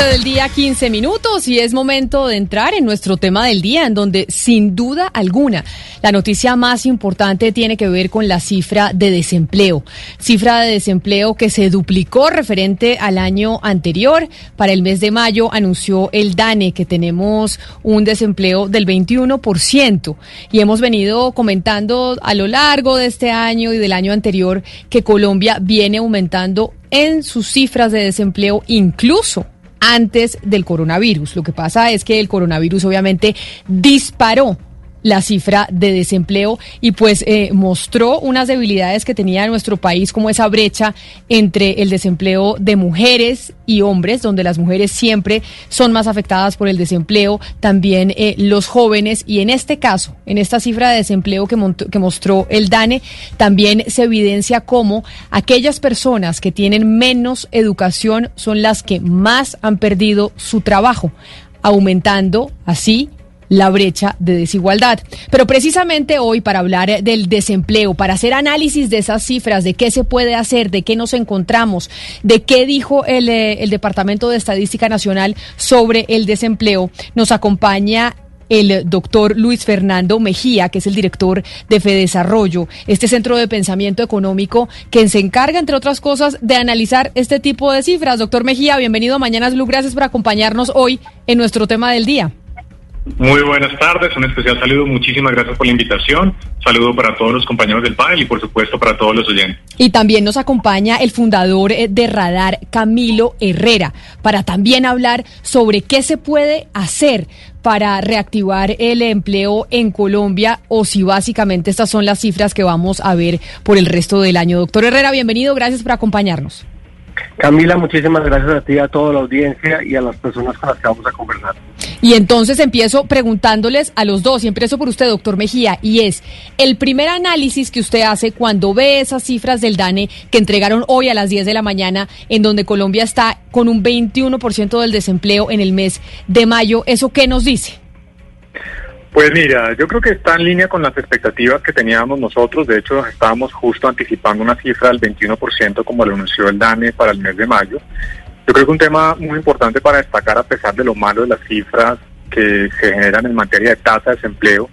Del día, 15 minutos, y es momento de entrar en nuestro tema del día, en donde sin duda alguna la noticia más importante tiene que ver con la cifra de desempleo. Cifra de desempleo que se duplicó referente al año anterior. Para el mes de mayo anunció el DANE que tenemos un desempleo del 21%. Y hemos venido comentando a lo largo de este año y del año anterior que Colombia viene aumentando en sus cifras de desempleo, incluso antes del coronavirus. Lo que pasa es que el coronavirus obviamente disparó la cifra de desempleo y pues eh, mostró unas debilidades que tenía nuestro país como esa brecha entre el desempleo de mujeres y hombres, donde las mujeres siempre son más afectadas por el desempleo, también eh, los jóvenes y en este caso, en esta cifra de desempleo que, que mostró el DANE, también se evidencia cómo aquellas personas que tienen menos educación son las que más han perdido su trabajo, aumentando así la brecha de desigualdad. Pero precisamente hoy para hablar del desempleo, para hacer análisis de esas cifras, de qué se puede hacer, de qué nos encontramos, de qué dijo el, eh, el Departamento de Estadística Nacional sobre el desempleo, nos acompaña el doctor Luis Fernando Mejía, que es el director de FEDesarrollo, este centro de pensamiento económico que se encarga, entre otras cosas, de analizar este tipo de cifras. Doctor Mejía, bienvenido a Mañanas Blue. Gracias por acompañarnos hoy en nuestro tema del día. Muy buenas tardes, un especial saludo, muchísimas gracias por la invitación. Saludo para todos los compañeros del panel y por supuesto para todos los oyentes. Y también nos acompaña el fundador eh, de Radar, Camilo Herrera, para también hablar sobre qué se puede hacer para reactivar el empleo en Colombia o si básicamente estas son las cifras que vamos a ver por el resto del año. Doctor Herrera, bienvenido, gracias por acompañarnos. Camila, muchísimas gracias a ti, a toda la audiencia y a las personas con las que vamos a conversar. Y entonces empiezo preguntándoles a los dos, y empiezo por usted, doctor Mejía, y es el primer análisis que usted hace cuando ve esas cifras del DANE que entregaron hoy a las 10 de la mañana, en donde Colombia está con un 21% del desempleo en el mes de mayo, ¿eso qué nos dice? Pues mira, yo creo que está en línea con las expectativas que teníamos nosotros. De hecho, estábamos justo anticipando una cifra del 21% como lo anunció el DANE para el mes de mayo. Yo creo que un tema muy importante para destacar, a pesar de lo malo de las cifras que se generan en materia de tasa de desempleo,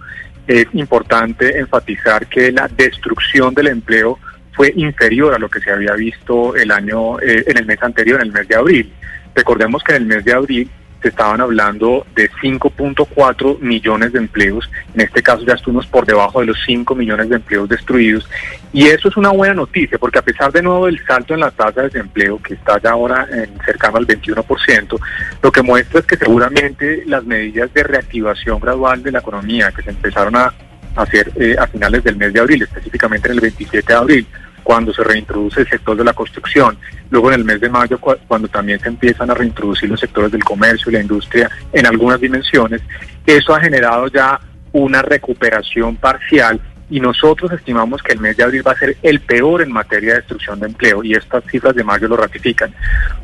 es importante enfatizar que la destrucción del empleo fue inferior a lo que se había visto el año eh, en el mes anterior, en el mes de abril. Recordemos que en el mes de abril se estaban hablando de 5.4 millones de empleos, en este caso ya estuvimos por debajo de los 5 millones de empleos destruidos, y eso es una buena noticia, porque a pesar de nuevo del salto en la tasa de desempleo, que está ya ahora en cercano al 21%, lo que muestra es que seguramente las medidas de reactivación gradual de la economía que se empezaron a hacer eh, a finales del mes de abril, específicamente en el 27 de abril, cuando se reintroduce el sector de la construcción, luego en el mes de mayo cuando también se empiezan a reintroducir los sectores del comercio y la industria en algunas dimensiones, eso ha generado ya una recuperación parcial y nosotros estimamos que el mes de abril va a ser el peor en materia de destrucción de empleo y estas cifras de mayo lo ratifican.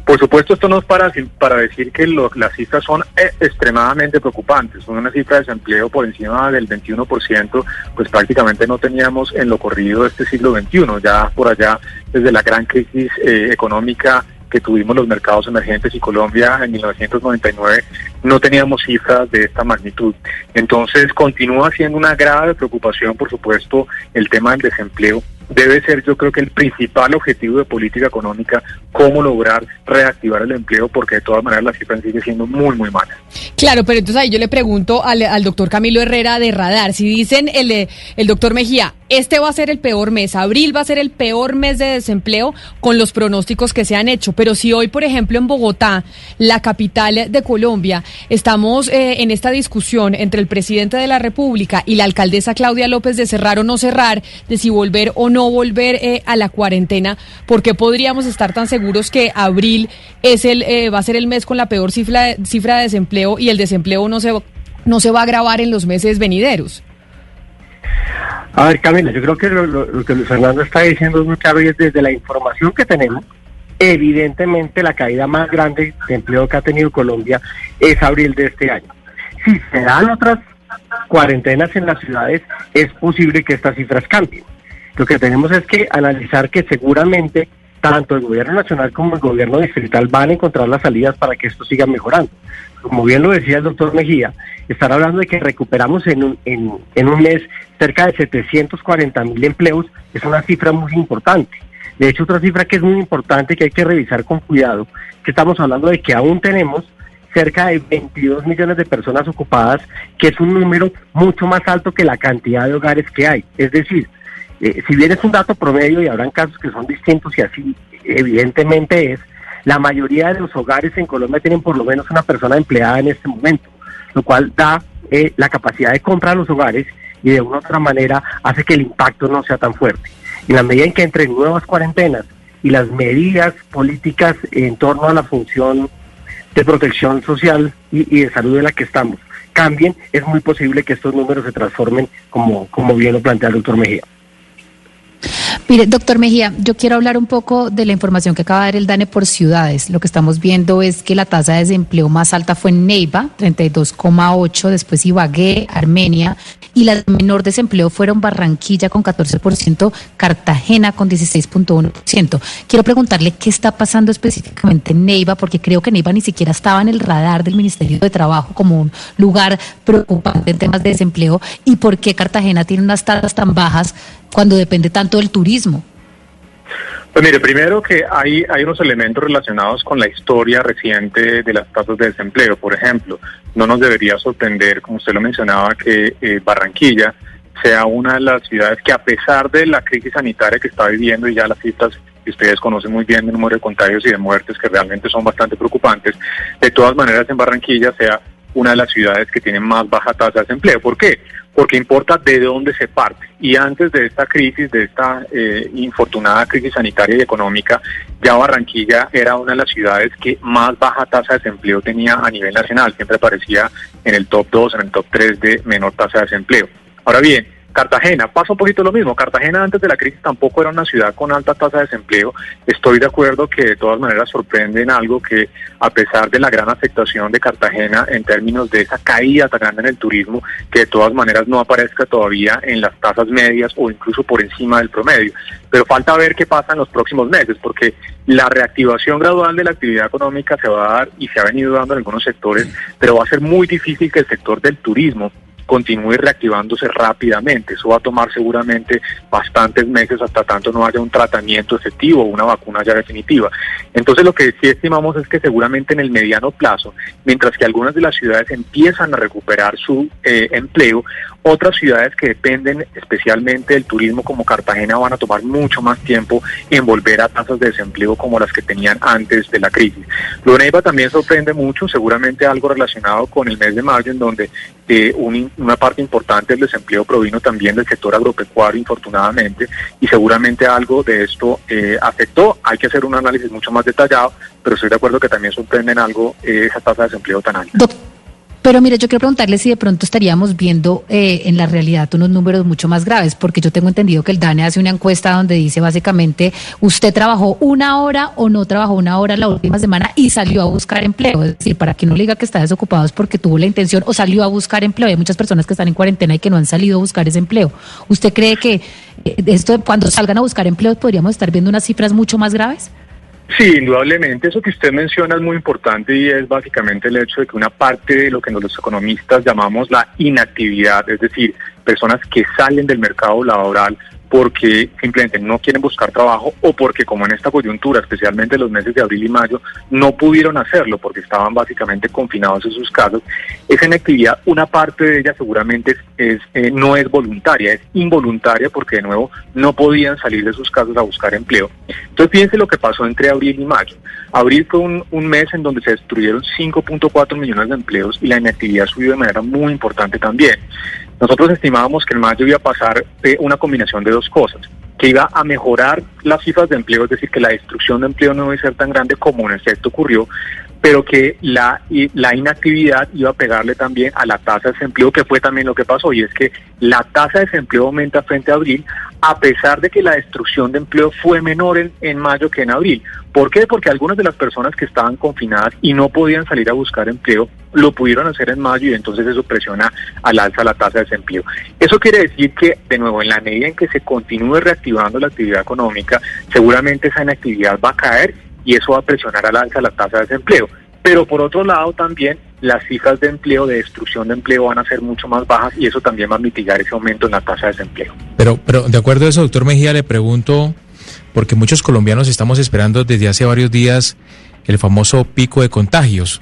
Por supuesto, esto no es para, para decir que las cifras son eh, extremadamente preocupantes. Son una cifra de desempleo por encima del 21%, pues prácticamente no teníamos en lo corrido este siglo XXI, ya por allá desde la gran crisis eh, económica que tuvimos los mercados emergentes y Colombia en 1999 no teníamos cifras de esta magnitud. Entonces continúa siendo una grave preocupación, por supuesto, el tema del desempleo debe ser yo creo que el principal objetivo de política económica, cómo lograr reactivar el empleo, porque de todas maneras la cifra sigue siendo muy, muy mala. Claro, pero entonces ahí yo le pregunto al, al doctor Camilo Herrera de Radar, si dicen el, el doctor Mejía, este va a ser el peor mes, abril va a ser el peor mes de desempleo con los pronósticos que se han hecho, pero si hoy, por ejemplo, en Bogotá, la capital de Colombia, estamos eh, en esta discusión entre el presidente de la República y la alcaldesa Claudia López de cerrar o no cerrar, de si volver o no volver eh, a la cuarentena, ¿por qué podríamos estar tan seguros que abril es el eh, va a ser el mes con la peor cifra de, cifra de desempleo y el desempleo no se no se va a agravar en los meses venideros? A ver, Camila, yo creo que lo, lo- lo que Fernando está diciendo es muy claro y es desde la información que tenemos, evidentemente la caída más grande de empleo que ha tenido Colombia es abril de este año. Si se dan otras cuarentenas en las ciudades, es posible que estas cifras cambien. Lo que tenemos es que analizar que seguramente tanto el gobierno nacional como el gobierno distrital van a encontrar las salidas para que esto siga mejorando. Como bien lo decía el doctor Mejía, estar hablando de que recuperamos en un, en, en un mes cerca de 740 mil empleos es una cifra muy importante. De hecho, otra cifra que es muy importante que hay que revisar con cuidado, que estamos hablando de que aún tenemos cerca de 22 millones de personas ocupadas, que es un número mucho más alto que la cantidad de hogares que hay. Es decir, eh, si bien es un dato promedio y habrán casos que son distintos y así evidentemente es, la mayoría de los hogares en Colombia tienen por lo menos una persona empleada en este momento, lo cual da eh, la capacidad de compra a los hogares y de una u otra manera hace que el impacto no sea tan fuerte. Y en la medida en que entre nuevas cuarentenas y las medidas políticas en torno a la función de protección social y, y de salud de la que estamos cambien, es muy posible que estos números se transformen como, como bien lo plantea el doctor Mejía. Mire, doctor Mejía, yo quiero hablar un poco de la información que acaba de dar el DANE por ciudades. Lo que estamos viendo es que la tasa de desempleo más alta fue en Neiva, 32,8, después Ibagué, Armenia, y la menor desempleo fueron Barranquilla con 14%, Cartagena con 16.1%. Quiero preguntarle qué está pasando específicamente en Neiva, porque creo que Neiva ni siquiera estaba en el radar del Ministerio de Trabajo como un lugar preocupante en temas de desempleo, y por qué Cartagena tiene unas tasas tan bajas cuando depende tanto del turismo. Pues mire, primero que hay, hay unos elementos relacionados con la historia reciente de las tasas de desempleo. Por ejemplo, no nos debería sorprender, como usted lo mencionaba, que eh, Barranquilla sea una de las ciudades que a pesar de la crisis sanitaria que está viviendo y ya las cifras que ustedes conocen muy bien, el número de contagios y de muertes que realmente son bastante preocupantes, de todas maneras en Barranquilla sea una de las ciudades que tienen más baja tasa de desempleo. ¿Por qué? Porque importa de dónde se parte. Y antes de esta crisis, de esta eh, infortunada crisis sanitaria y económica, ya Barranquilla era una de las ciudades que más baja tasa de desempleo tenía a nivel nacional. Siempre aparecía en el top 2, en el top 3 de menor tasa de desempleo. Ahora bien, Cartagena, pasa un poquito lo mismo. Cartagena antes de la crisis tampoco era una ciudad con alta tasa de desempleo. Estoy de acuerdo que de todas maneras sorprende en algo que a pesar de la gran afectación de Cartagena en términos de esa caída tan grande en el turismo, que de todas maneras no aparezca todavía en las tasas medias o incluso por encima del promedio. Pero falta ver qué pasa en los próximos meses, porque la reactivación gradual de la actividad económica se va a dar y se ha venido dando en algunos sectores, pero va a ser muy difícil que el sector del turismo continúe reactivándose rápidamente. Eso va a tomar seguramente bastantes meses hasta tanto no haya un tratamiento efectivo o una vacuna ya definitiva. Entonces lo que sí estimamos es que seguramente en el mediano plazo, mientras que algunas de las ciudades empiezan a recuperar su eh, empleo, otras ciudades que dependen especialmente del turismo como Cartagena van a tomar mucho más tiempo en volver a tasas de desempleo como las que tenían antes de la crisis. Lo de Neiva también sorprende mucho, seguramente algo relacionado con el mes de mayo en donde eh, un, una parte importante del desempleo provino también del sector agropecuario, infortunadamente, y seguramente algo de esto eh, afectó. Hay que hacer un análisis mucho más detallado, pero estoy de acuerdo que también sorprende en algo eh, esa tasa de desempleo tan alta. Pero mire, yo quiero preguntarle si de pronto estaríamos viendo eh, en la realidad unos números mucho más graves, porque yo tengo entendido que el DANE hace una encuesta donde dice básicamente, usted trabajó una hora o no trabajó una hora la última semana y salió a buscar empleo. Es decir, para que no le diga que está desocupado es porque tuvo la intención o salió a buscar empleo. Hay muchas personas que están en cuarentena y que no han salido a buscar ese empleo. ¿Usted cree que eh, esto cuando salgan a buscar empleo podríamos estar viendo unas cifras mucho más graves? Sí, indudablemente. Eso que usted menciona es muy importante y es básicamente el hecho de que una parte de lo que los economistas llamamos la inactividad, es decir, personas que salen del mercado laboral porque simplemente no quieren buscar trabajo o porque como en esta coyuntura, especialmente los meses de abril y mayo, no pudieron hacerlo porque estaban básicamente confinados en sus casas, esa inactividad, una parte de ella seguramente es, eh, no es voluntaria, es involuntaria porque de nuevo no podían salir de sus casas a buscar empleo. Entonces fíjense lo que pasó entre abril y mayo. Abril fue un, un mes en donde se destruyeron 5.4 millones de empleos y la inactividad subió de manera muy importante también. Nosotros estimábamos que en mayo iba a pasar eh, una combinación de dos cosas, que iba a mejorar las cifras de empleo, es decir, que la destrucción de empleo no iba a ser tan grande como en efecto ocurrió, pero que la, la inactividad iba a pegarle también a la tasa de desempleo, que fue también lo que pasó, y es que la tasa de desempleo aumenta frente a abril, a pesar de que la destrucción de empleo fue menor en, mayo que en abril. ¿Por qué? Porque algunas de las personas que estaban confinadas y no podían salir a buscar empleo, lo pudieron hacer en mayo y entonces eso presiona al alza la tasa de desempleo. Eso quiere decir que, de nuevo, en la medida en que se continúe reactivando la actividad económica, seguramente esa inactividad va a caer y eso va a presionar al alza la tasa de desempleo. Pero por otro lado también las cifras de empleo, de destrucción de empleo van a ser mucho más bajas y eso también va a mitigar ese aumento en la tasa de desempleo. Pero, pero de acuerdo a eso, doctor Mejía, le pregunto, porque muchos colombianos estamos esperando desde hace varios días el famoso pico de contagios.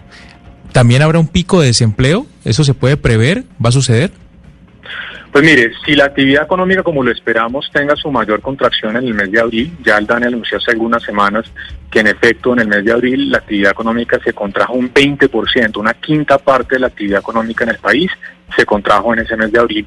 ¿También habrá un pico de desempleo? ¿Eso se puede prever? ¿Va a suceder? Pues mire, si la actividad económica como lo esperamos tenga su mayor contracción en el mes de abril, ya el DANE anunció hace algunas semanas que en efecto en el mes de abril la actividad económica se contrajo un 20%, una quinta parte de la actividad económica en el país se contrajo en ese mes de abril.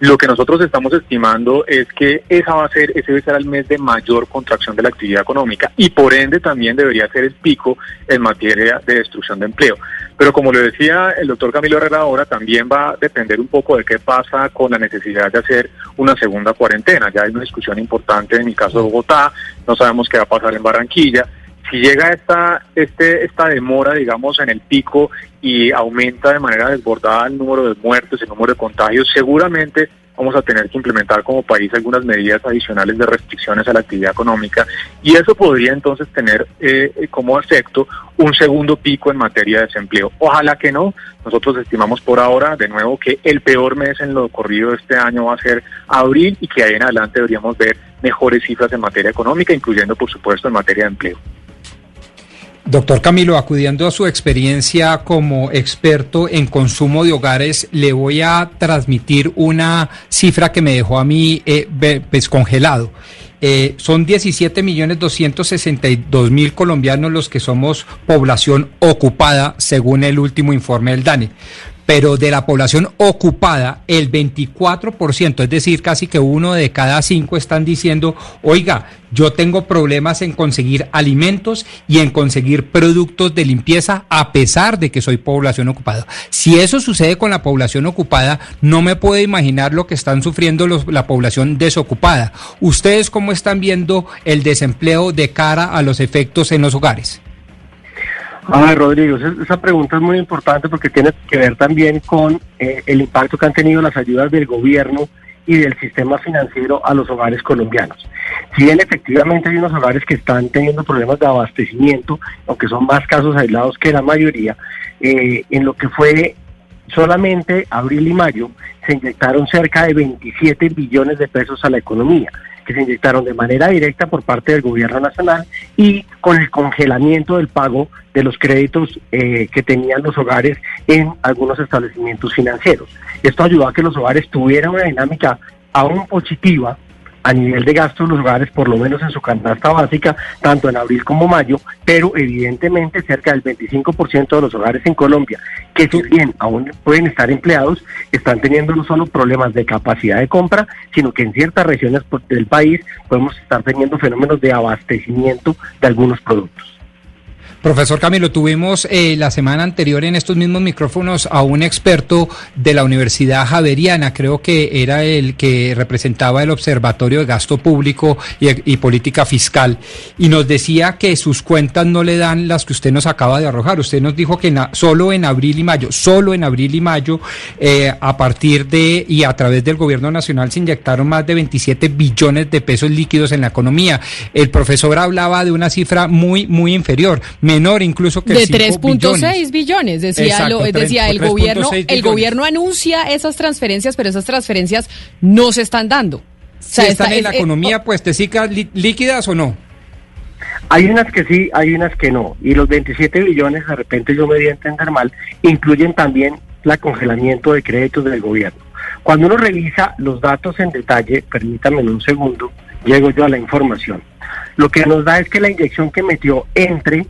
Lo que nosotros estamos estimando es que esa va a ser, ese debe ser el mes de mayor contracción de la actividad económica y por ende también debería ser el pico en materia de destrucción de empleo. Pero como le decía el doctor Camilo Herrera ahora, también va a depender un poco de qué pasa con la necesidad de hacer una segunda cuarentena. Ya hay una discusión importante en mi caso de Bogotá, no sabemos qué va a pasar en Barranquilla si llega esta, este, esta demora, digamos, en el pico y aumenta de manera desbordada el número de muertes, el número de contagios, seguramente vamos a tener que implementar como país algunas medidas adicionales de restricciones a la actividad económica y eso podría entonces tener eh, como efecto un segundo pico en materia de desempleo. Ojalá que no, nosotros estimamos por ahora de nuevo que el peor mes en lo corrido este año va a ser abril y que ahí en adelante deberíamos ver mejores cifras en materia económica, incluyendo por supuesto en materia de empleo. Doctor Camilo, acudiendo a su experiencia como experto en consumo de hogares, le voy a transmitir una cifra que me dejó a mí eh, descongelado. Eh, son 17 millones 262 mil colombianos los que somos población ocupada, según el último informe del DANE pero de la población ocupada, el 24%, es decir, casi que uno de cada cinco están diciendo, oiga, yo tengo problemas en conseguir alimentos y en conseguir productos de limpieza a pesar de que soy población ocupada. Si eso sucede con la población ocupada, no me puedo imaginar lo que están sufriendo los, la población desocupada. ¿Ustedes cómo están viendo el desempleo de cara a los efectos en los hogares? Ah, Rodrigo, esa pregunta es muy importante porque tiene que ver también con eh, el impacto que han tenido las ayudas del gobierno y del sistema financiero a los hogares colombianos. Si bien efectivamente hay unos hogares que están teniendo problemas de abastecimiento, aunque son más casos aislados que la mayoría, eh, en lo que fue solamente abril y mayo se inyectaron cerca de 27 billones de pesos a la economía que se inyectaron de manera directa por parte del gobierno nacional y con el congelamiento del pago de los créditos eh, que tenían los hogares en algunos establecimientos financieros. Esto ayudó a que los hogares tuvieran una dinámica aún positiva a nivel de gasto de los hogares, por lo menos en su canasta básica, tanto en abril como mayo, pero evidentemente cerca del 25% de los hogares en Colombia, que si bien aún pueden estar empleados, están teniendo no solo problemas de capacidad de compra, sino que en ciertas regiones del país podemos estar teniendo fenómenos de abastecimiento de algunos productos. Profesor Camilo, tuvimos eh, la semana anterior en estos mismos micrófonos a un experto de la Universidad Javeriana, creo que era el que representaba el Observatorio de Gasto Público y, Política Fiscal, y nos decía que sus cuentas no le dan las que usted nos acaba de arrojar. Usted nos dijo que solo en abril y mayo, solo en abril y mayo, eh, a partir de y a través del Gobierno Nacional se inyectaron más de 27 billones de pesos líquidos en la economía. El profesor hablaba de una cifra muy, muy inferior, menor incluso que De el 5 billones. 3.6 billones, decía, Exacto, lo, decía el 3.6 gobierno. El gobierno anuncia esas transferencias, pero esas transferencias no se están dando. O sea, Si están está- en la es- eh, economía, pues, ¿te cicas lí- líquidas o no? Hay unas que sí, hay unas que no. Y los 27 billones, de repente yo me di a entender mal, incluyen también la congelamiento de créditos del gobierno. Cuando uno revisa los datos en detalle, permítame en un segundo, llego yo a la información. Lo que nos da es que la inyección que metió entre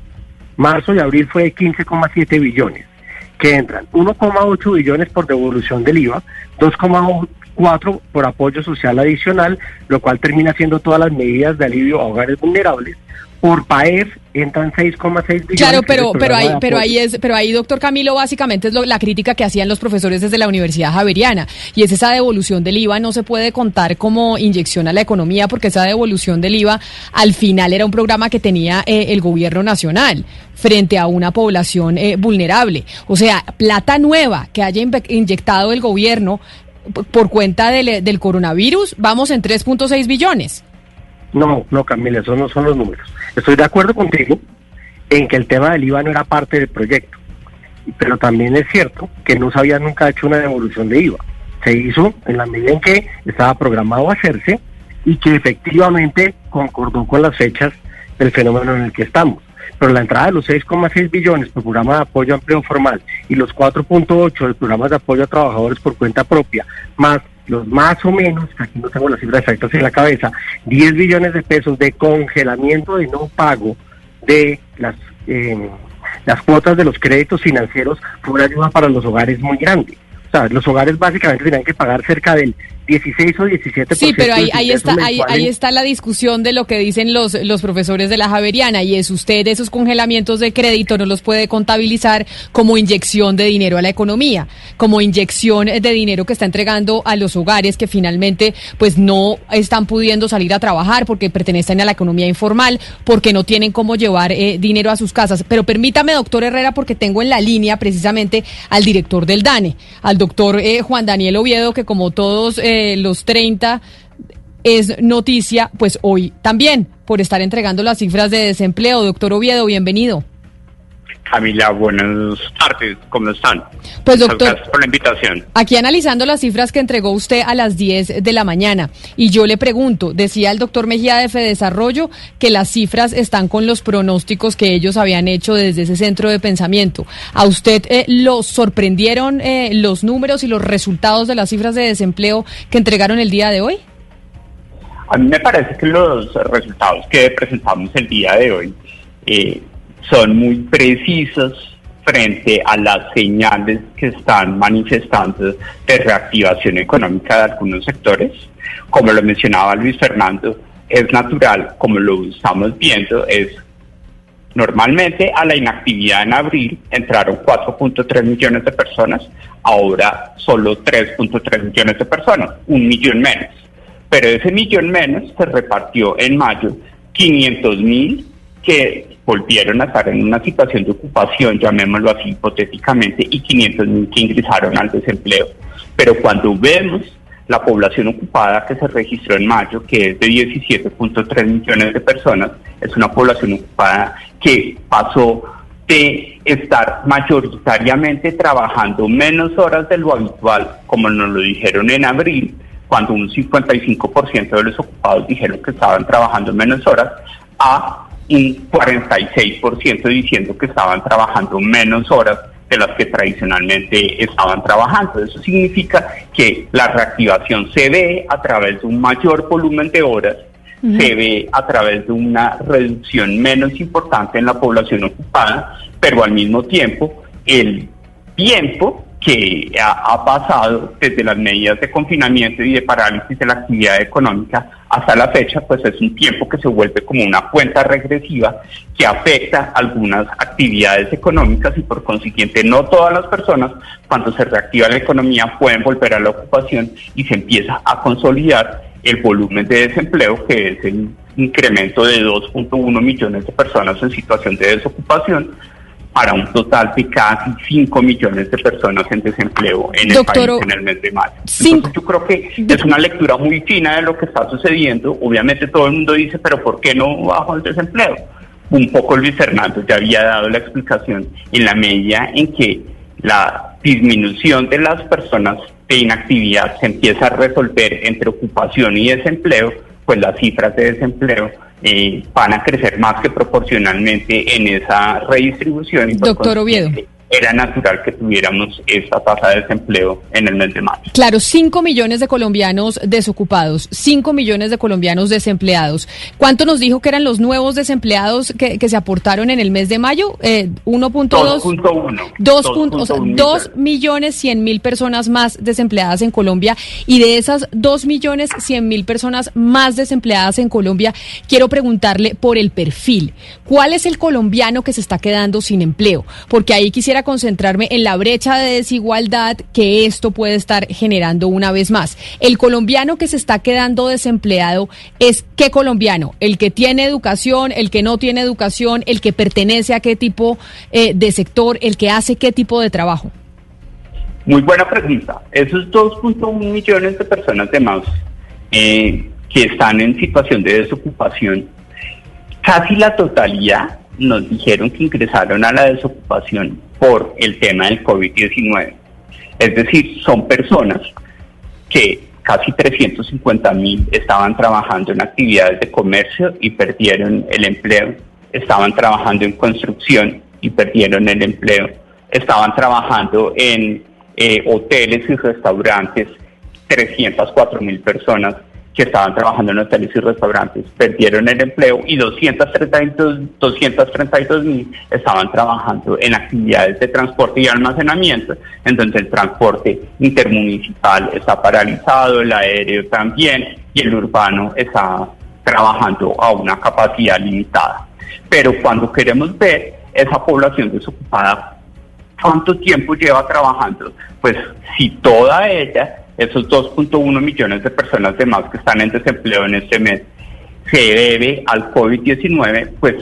marzo y abril fue de 15,7 billones, que entran 1,8 billones por devolución del IVA, 2,4 por apoyo social adicional, lo cual termina siendo todas las medidas de alivio a hogares vulnerables. Por PAEF entran 6,6 billones. Claro, pero, pero ahí, pero ahí es, pero ahí, doctor Camilo, básicamente es lo- la crítica que hacían los profesores desde la Universidad Javeriana. Y es esa devolución del IVA no se puede contar como inyección a la economía, porque esa devolución del IVA al final era un programa que tenía eh, el gobierno nacional frente a una población eh, vulnerable. O sea, plata nueva que haya inyectado el gobierno por cuenta del, del coronavirus, vamos en 3.6 billones. No, no, Camila, esos no son los números. Estoy de acuerdo contigo en que el tema del IVA no era parte del proyecto, pero también es cierto que no se había nunca hecho una devolución de IVA. Se hizo en la medida en que estaba programado hacerse y que efectivamente concordó con las fechas del fenómeno en el que estamos. Pero la entrada de los 6,6 billones por programa de apoyo a empleo formal y los 4.8 del programa de apoyo a trabajadores por cuenta propia, más los más o menos, aquí no tengo las cifras exactas en la cabeza, 10 billones de pesos de congelamiento de no pago de las eh, las cuotas de los créditos financieros fue una ayuda para los hogares muy grande. O sea, los hogares básicamente tenían que pagar cerca del 16 o 17%. Sí, pero ahí, ahí está, ahí, ahí está la discusión de lo que dicen los, los profesores de la Javeriana y es usted esos congelamientos de crédito no los puede contabilizar como inyección de dinero a la economía, como inyección de dinero que está entregando a los hogares que finalmente pues no están pudiendo salir a trabajar porque pertenecen a la economía informal, porque no tienen cómo llevar eh, dinero a sus casas. Pero permítame, doctor Herrera, porque tengo en la línea precisamente al director del DANE, al doctor eh, Juan Daniel Oviedo, que como todos eh, los 30 es noticia, pues hoy también, por estar entregando las cifras de desempleo. Doctor Oviedo, bienvenido. Camila, buenas tardes, ¿cómo están? Pues, Muchas doctor- Gracias por la invitación. Aquí analizando las cifras que entregó usted a las 10 de la mañana. Y yo le pregunto, decía el doctor Mejía de Fedesarrollo que las cifras están con los pronósticos que ellos habían hecho desde ese centro de pensamiento. ¿A usted eh, lo sorprendieron eh, los números y los resultados de las cifras de desempleo que entregaron el día de hoy? A mí me parece que los resultados que presentamos el día de hoy eh, son muy precisos frente a las señales que están manifestando de reactivación económica de algunos sectores. Como lo mencionaba Luis Fernando, es natural, como lo estamos viendo, es Normalmente a la inactividad en abril entraron 4.3 millones de personas, ahora solo 3.3 millones de personas, un millón menos. Pero ese millón menos se repartió en mayo 500 mil que volvieron a estar en una situación de ocupación, llamémoslo así hipotéticamente, y 500 mil que ingresaron al desempleo. Pero cuando vemos la población ocupada que se registró en mayo, que es de 17.3 millones de personas, es una población ocupada que pasó de estar mayoritariamente trabajando menos horas de lo habitual, como nos lo dijeron en abril, cuando un 55% de los ocupados dijeron que estaban trabajando menos horas, a un 46% diciendo que estaban trabajando menos horas de las que tradicionalmente estaban trabajando. Eso significa que la reactivación se ve a través de un mayor volumen de horas, se ve a través de una reducción menos importante en la población ocupada, pero al mismo tiempo el tiempo que ha, pasado desde las medidas de confinamiento y de parálisis de la actividad económica hasta la fecha, pues es un tiempo que se vuelve como una cuenta regresiva que afecta algunas actividades económicas y por consiguiente no todas las personas cuando se reactiva la economía pueden volver a la ocupación y se empieza a consolidar el volumen de desempleo que es el incremento de 2.1 millones de personas en situación de desocupación para un total de casi 5 millones de personas en desempleo en el país en el mes de mayo. Entonces yo creo que es una lectura muy fina de lo que está sucediendo. Obviamente todo el mundo dice, pero ¿por qué no bajo el desempleo? Un poco Luis Fernando ya había dado la explicación en la medida en que la disminución de las personas de inactividad se empieza a resolver entre ocupación y desempleo, pues las cifras de desempleo eh, van a crecer más que proporcionalmente en esa redistribución. Y Doctor Oviedo era natural que tuviéramos esta tasa de desempleo en el mes de mayo. Claro, 5 millones de colombianos desocupados, 5 millones de colombianos desempleados. ¿Cuánto nos dijo que eran los nuevos desempleados que, se aportaron en el mes de mayo? Eh, 1.2. 2.1. 2 millones 100 mil personas más desempleadas en Colombia. Y de esas 2 millones 100 mil personas más desempleadas en Colombia, quiero preguntarle por el perfil. ¿Cuál es el colombiano que se está quedando sin empleo? Porque ahí quisiera concentrarme en la brecha de desigualdad que esto puede estar generando una vez más. El colombiano que se está quedando desempleado es qué colombiano, el que tiene educación, el que no tiene educación, el que pertenece a qué tipo eh, de sector, el que hace qué tipo de trabajo. Muy buena pregunta. Esos 2.1 millones de personas de más eh, que están en situación de desocupación, casi la totalidad nos dijeron que ingresaron a la desocupación por el tema del COVID-19. Es decir, son personas que casi 350 mil estaban trabajando en actividades de comercio y perdieron el empleo, estaban trabajando en construcción y perdieron el empleo, estaban trabajando en eh, hoteles y restaurantes, 304 mil personas que estaban trabajando en hoteles y restaurantes perdieron el empleo y 232 232 mil estaban trabajando en actividades de transporte y almacenamiento, en donde el transporte intermunicipal está paralizado, el aéreo también y el urbano está trabajando a una capacidad limitada. Pero cuando queremos ver esa población desocupada, ¿cuánto tiempo lleva trabajando? Pues si toda ella esos 2.1 millones de personas de más que están en desempleo en este mes se debe al COVID-19, pues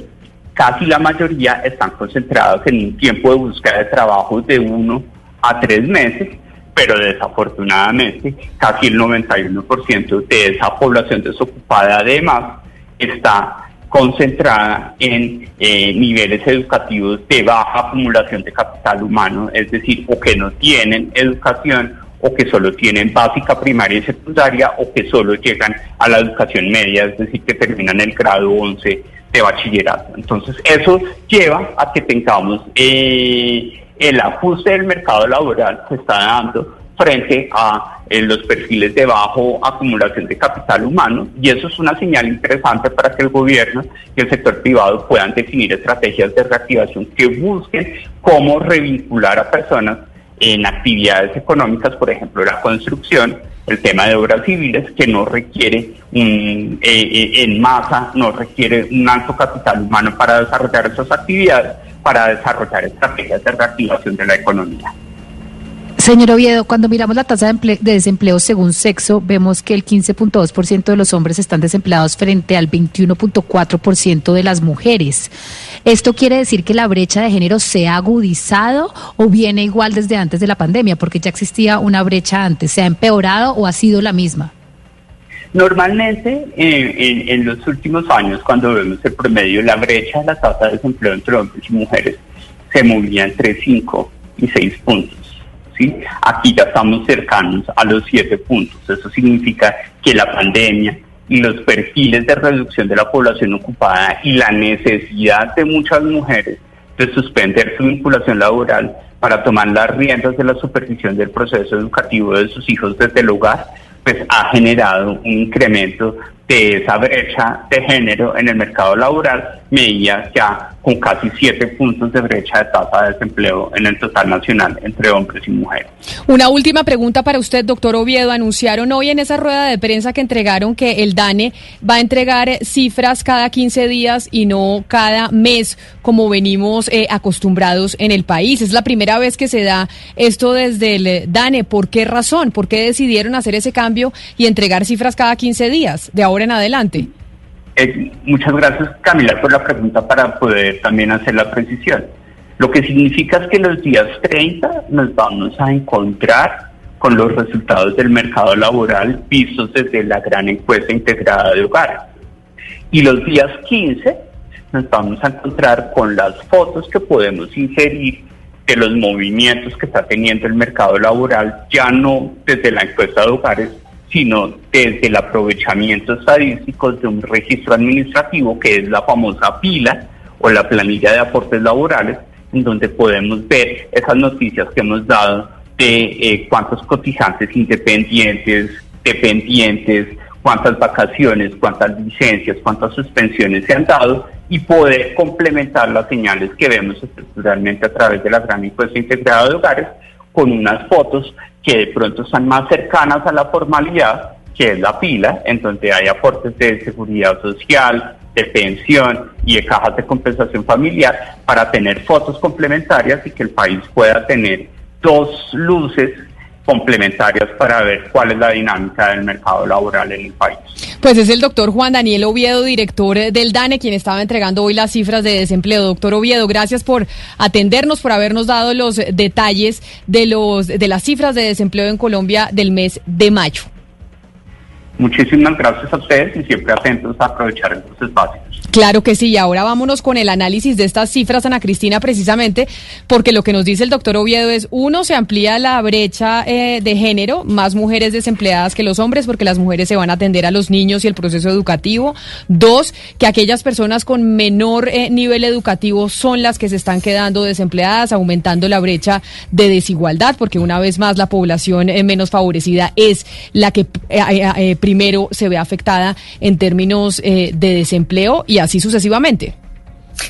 casi la mayoría están concentrados en un tiempo de búsqueda de trabajo de uno a tres meses, pero desafortunadamente casi el 91% de esa población desocupada además está concentrada en eh, niveles educativos de baja acumulación de capital humano, es decir, o que no tienen educación o que solo tienen básica, primaria y secundaria o que solo llegan a la educación media, es decir, que terminan el grado 11 de bachillerato. Entonces, eso lleva a que tengamos eh, el ajuste del mercado laboral que está dando frente a eh, los perfiles de bajo acumulación de capital humano y eso es una señal interesante para que el gobierno y el sector privado puedan definir estrategias de reactivación que busquen cómo revincular a personas en actividades económicas, por ejemplo, la construcción, el tema de obras civiles, que no requiere un, eh, eh, en masa, no requiere un alto capital humano para desarrollar esas actividades, para desarrollar estrategias de reactivación de la economía. Señor Oviedo, cuando miramos la tasa de, desempleo según sexo, vemos que el 15.2% de los hombres están desempleados frente al 21.4% de las mujeres. ¿Esto quiere decir que la brecha de género se ha agudizado o viene igual desde antes de la pandemia? Porque ya existía una brecha antes. ¿Se ha empeorado o ha sido la misma? Normalmente, en, los últimos años, cuando vemos el promedio, la brecha de la tasa de desempleo entre hombres y mujeres se movía entre 5 y 6 puntos. Aquí ya estamos cercanos a los siete puntos. Eso significa que la pandemia y los perfiles de reducción de la población ocupada y la necesidad de muchas mujeres de suspender su vinculación laboral para tomar las riendas de la supervisión del proceso educativo de sus hijos desde el hogar, pues ha generado un incremento de esa brecha de género en el mercado laboral medía ya con casi siete puntos de brecha de tasa de desempleo en el total nacional entre hombres y mujeres. Una última pregunta para usted, doctor Oviedo. Anunciaron hoy en esa rueda de prensa que entregaron que el DANE va a entregar cifras cada 15 días y no cada mes, como venimos eh, acostumbrados en el país. Es la primera vez que se da esto desde el DANE. ¿Por qué razón? ¿Por qué decidieron hacer ese cambio y entregar cifras cada 15 días, de ahora en adelante? Eh, muchas gracias, Camila, por la pregunta para poder también hacer la precisión. Lo que significa es que los días 30 nos vamos a encontrar con los resultados del mercado laboral vistos desde la gran encuesta integrada de hogares. Y los días 15 nos vamos a encontrar con las fotos que podemos inferir de los movimientos que está teniendo el mercado laboral, ya no desde la encuesta de hogares, sino desde el aprovechamiento estadístico de un registro administrativo que es la famosa pila o la planilla de aportes laborales, en donde podemos ver esas noticias que hemos dado de eh, cuántos cotizantes independientes, dependientes, cuántas vacaciones, cuántas licencias, cuántas suspensiones se han dado y poder complementar las señales que vemos estructuralmente a través de la gran encuesta integrada de hogares con unas fotos que de pronto están más cercanas a la formalidad, que es la pila, en donde hay aportes de seguridad social, de pensión y de cajas de compensación familiar para tener fotos complementarias y que el país pueda tener dos luces complementarias para ver cuál es la dinámica del mercado laboral en el país. Pues es el doctor Juan Daniel Oviedo, director del DANE, quien estaba entregando hoy las cifras de desempleo. Doctor Oviedo, gracias por atendernos, por habernos dado los detalles de, los, de las cifras de desempleo en Colombia del mes de mayo. Muchísimas gracias a ustedes y siempre atentos a aprovechar estos espacios. Claro que sí, y ahora vámonos con el análisis de estas cifras, Ana Cristina, precisamente, porque lo que nos dice el doctor Oviedo es, uno, se amplía la brecha eh, de género, más mujeres desempleadas que los hombres, porque las mujeres se van a atender a los niños y el proceso educativo. Dos, que aquellas personas con menor eh, nivel educativo son las que se están quedando desempleadas, aumentando la brecha de desigualdad, porque una vez más la población eh, menos favorecida es la que primero se ve afectada en términos de desempleo y así sucesivamente.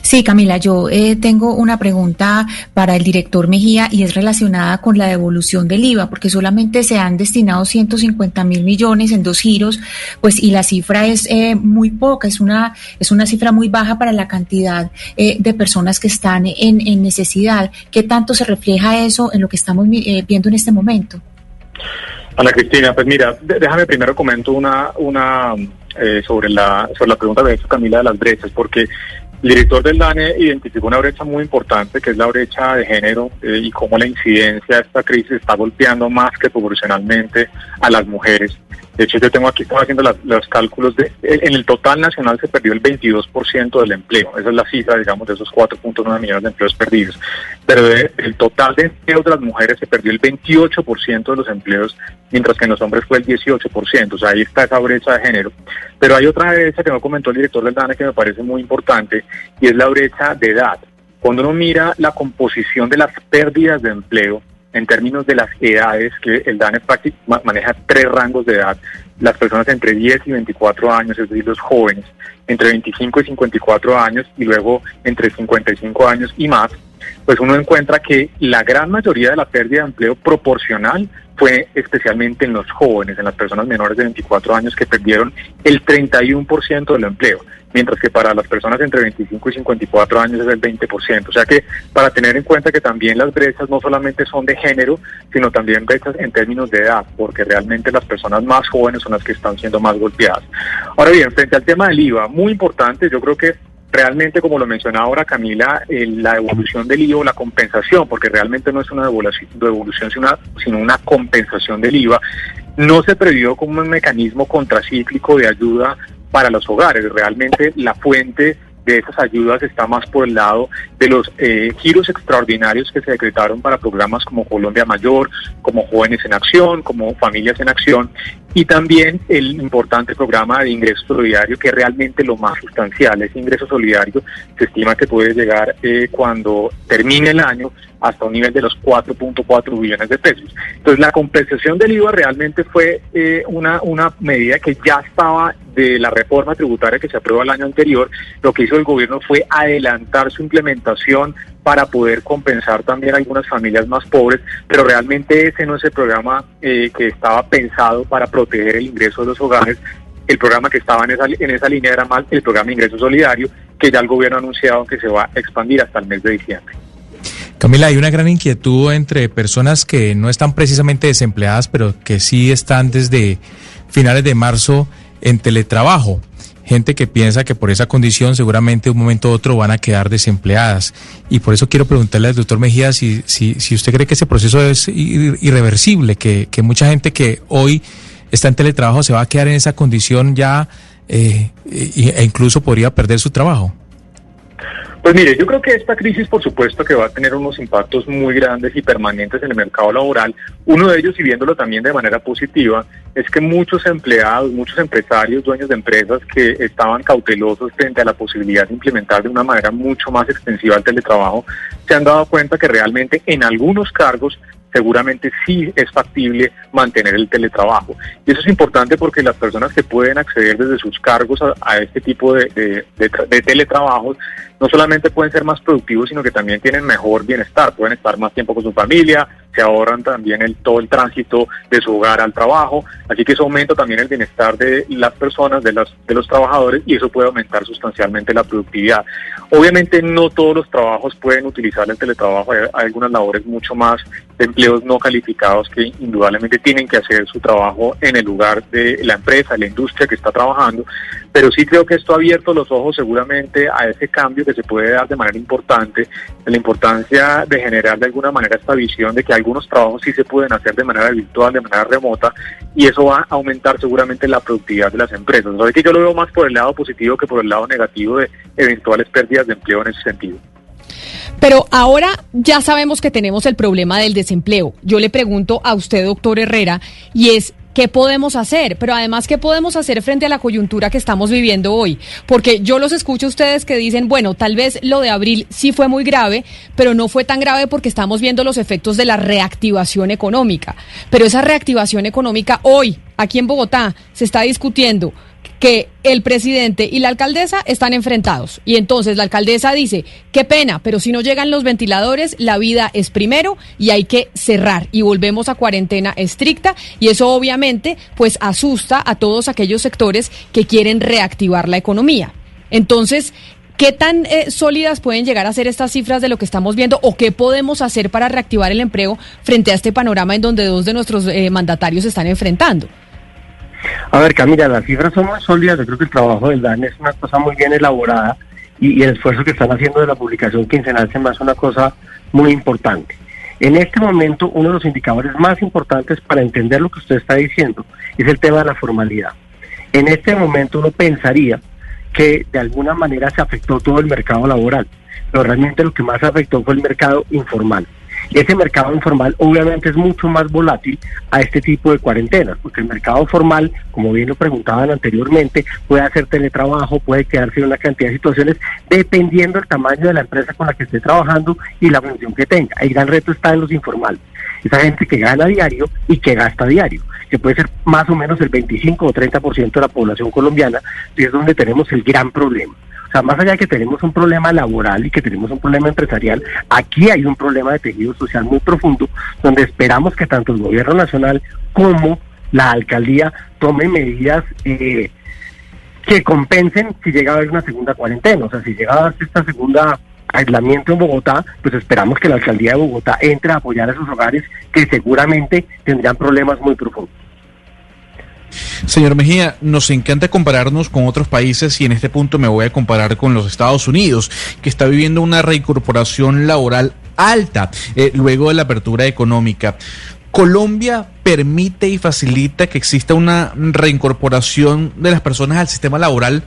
Sí, Camila, yo eh, tengo una pregunta para el director Mejía y es relacionada con la devolución del IVA, porque solamente se han destinado 150 mil millones en dos giros, pues y la cifra es eh, muy poca, es una es una cifra muy baja para la cantidad eh, de personas que están en, en, necesidad. ¿Qué tanto se refleja eso en lo que estamos viendo en este momento? Ana Cristina, pues mira, déjame primero comento una una eh, sobre, la, sobre la pregunta que ha hecho Camila de las brechas, porque el director del DANE identificó una brecha muy importante, que es la brecha de género eh, y cómo la incidencia de esta crisis está golpeando más que proporcionalmente a las mujeres. De hecho, yo tengo aquí, estaba haciendo los cálculos de, en el total nacional se perdió el 22% del empleo. Esa es la cifra, digamos, de esos 4.9 millones de empleos perdidos. Pero el total de empleos de las mujeres se perdió el 28% de los empleos, mientras que en los hombres fue el 18%. O sea, ahí está esa brecha de género. Pero hay otra brecha que no comentó el director del DANE que me parece muy importante y es la brecha de edad. Cuando uno mira la composición de las pérdidas de empleo, en términos de las edades, que el DANE maneja tres rangos de edad, las personas entre 10 y 24 años, es decir, los jóvenes, entre 25 y 54 años y luego entre 55 años y más, pues uno encuentra que la gran mayoría de la pérdida de empleo proporcional fue especialmente en los jóvenes, en las personas menores de 24 años que perdieron el 31% del empleo mientras que para las personas entre 25 y 54 años es el 20%. O sea que para tener en cuenta que también las brechas no solamente son de género, sino también brechas en términos de edad, porque realmente las personas más jóvenes son las que están siendo más golpeadas. Ahora bien, frente al tema del IVA, muy importante, yo creo que realmente, como lo mencionaba ahora Camila, la devolución del IVA, la compensación, porque realmente no es una devolución sino, una, sino una compensación del IVA, no se previó como un mecanismo contracíclico de ayuda para los hogares. Realmente la fuente de esas ayudas está más por el lado de los eh, giros extraordinarios que se decretaron para programas como Colombia Mayor, como Jóvenes en Acción, como Familias en Acción, y también el importante programa de ingreso solidario, que es realmente lo más sustancial. Ese ingreso solidario se estima que puede llegar eh, cuando termine el año hasta un nivel de los 4.4 billones de pesos. Entonces, la compensación del IVA realmente fue eh, una, una medida que ya estaba de la reforma tributaria que se aprobó el año anterior. Lo que hizo el gobierno fue adelantar su implementación para poder compensar también a algunas familias más pobres, pero realmente ese no es el programa eh, que estaba pensado para proteger el ingreso de los hogares. El programa que estaba en esa, en esa línea era más el programa ingreso solidario, que ya el gobierno ha anunciado que se va a expandir hasta el mes de diciembre. Camila, hay una gran inquietud entre personas que no están precisamente desempleadas, pero que sí están desde finales de marzo en teletrabajo. Gente que piensa que por esa condición seguramente un momento u otro van a quedar desempleadas. Y por eso quiero preguntarle al doctor Mejía si, si, si usted cree que ese proceso es irreversible, que, que mucha gente que hoy está en teletrabajo se va a quedar en esa condición ya eh, e incluso podría perder su trabajo. Pues mire, yo creo que esta crisis, por supuesto, que va a tener unos impactos muy grandes y permanentes en el mercado laboral. Uno de ellos, y viéndolo también de manera positiva, es que muchos empleados, muchos empresarios, dueños de empresas que estaban cautelosos frente a la posibilidad de implementar de una manera mucho más extensiva el teletrabajo, se han dado cuenta que realmente en algunos cargos seguramente sí es factible mantener el teletrabajo. Y eso es importante porque las personas que pueden acceder desde sus cargos a, este tipo de, de, teletrabajos no solamente pueden ser más productivos, sino que también tienen mejor bienestar, pueden estar más tiempo con su familia, se ahorran también el, todo el tránsito de su hogar al trabajo, así que eso aumenta también el bienestar de las personas, de, las, de los trabajadores y eso puede aumentar sustancialmente la productividad. Obviamente no todos los trabajos pueden utilizar el teletrabajo, hay, algunas labores mucho más de empleos no calificados que indudablemente tienen que hacer su trabajo en el lugar de la empresa, la industria que está trabajando, pero sí creo que esto ha abierto los ojos seguramente a ese cambio que se puede dar de manera importante, la importancia de generar de alguna manera esta visión de que algunos trabajos sí se pueden hacer de manera virtual, de manera remota, y eso va a aumentar seguramente la productividad de las empresas. O que yo lo veo más por el lado positivo que por el lado negativo de eventuales pérdidas de empleo en ese sentido. Pero ahora ya sabemos que tenemos el problema del desempleo. Yo le pregunto a usted, doctor Herrera, y es, ¿Qué podemos hacer? Pero además, ¿qué podemos hacer frente a la coyuntura que estamos viviendo hoy? Porque yo los escucho a ustedes que dicen, bueno, tal vez lo de abril sí fue muy grave, pero no fue tan grave porque estamos viendo los efectos de la reactivación económica. Pero esa reactivación económica hoy, aquí en Bogotá, se está discutiendo que el presidente y la alcaldesa están enfrentados. Y entonces la alcaldesa dice, qué pena, pero si no llegan los ventiladores, la vida es primero y hay que cerrar y volvemos a cuarentena estricta y eso obviamente pues asusta a todos aquellos sectores que quieren reactivar la economía. Entonces, ¿Qué tan eh, sólidas pueden llegar a ser estas cifras de lo que estamos viendo o qué podemos hacer para reactivar el empleo frente a este panorama en donde dos de nuestros eh, mandatarios se están enfrentando? A ver, Camila, las cifras son muy sólidas. Yo creo que el trabajo del DAN es una cosa muy bien elaborada y, el esfuerzo que están haciendo de la publicación quincenal se me hace una cosa muy importante. En este momento, uno de los indicadores más importantes para entender lo que usted está diciendo es el tema de la formalidad. En este momento uno pensaría que de alguna manera se afectó todo el mercado laboral, pero realmente lo que más afectó fue el mercado informal. Ese mercado informal obviamente es mucho más volátil a este tipo de cuarentenas, porque el mercado formal, como bien lo preguntaban anteriormente, puede hacer teletrabajo, puede quedarse en una cantidad de situaciones dependiendo del tamaño de la empresa con la que esté trabajando y la función que tenga. El gran reto está en los informales, esa gente que gana diario y que gasta diario, que puede ser más o menos el 25 o 30% de la población colombiana, y es donde tenemos el gran problema. Sea, más allá de que tenemos un problema laboral y que tenemos un problema empresarial, aquí hay un problema de tejido social muy profundo, donde esperamos que tanto el gobierno nacional como la alcaldía tomen medidas eh, que compensen si llega a haber una segunda cuarentena. O sea, si llega a haber esta segunda aislamiento en Bogotá, pues esperamos que la alcaldía de Bogotá entre a apoyar a esos hogares que seguramente tendrían problemas muy profundos. Señor Mejía, nos encanta compararnos con otros países y en este punto me voy a comparar con los Estados Unidos, que está viviendo una reincorporación laboral alta eh, luego de la apertura económica. Colombia permite y facilita que exista una reincorporación de las personas al sistema laboral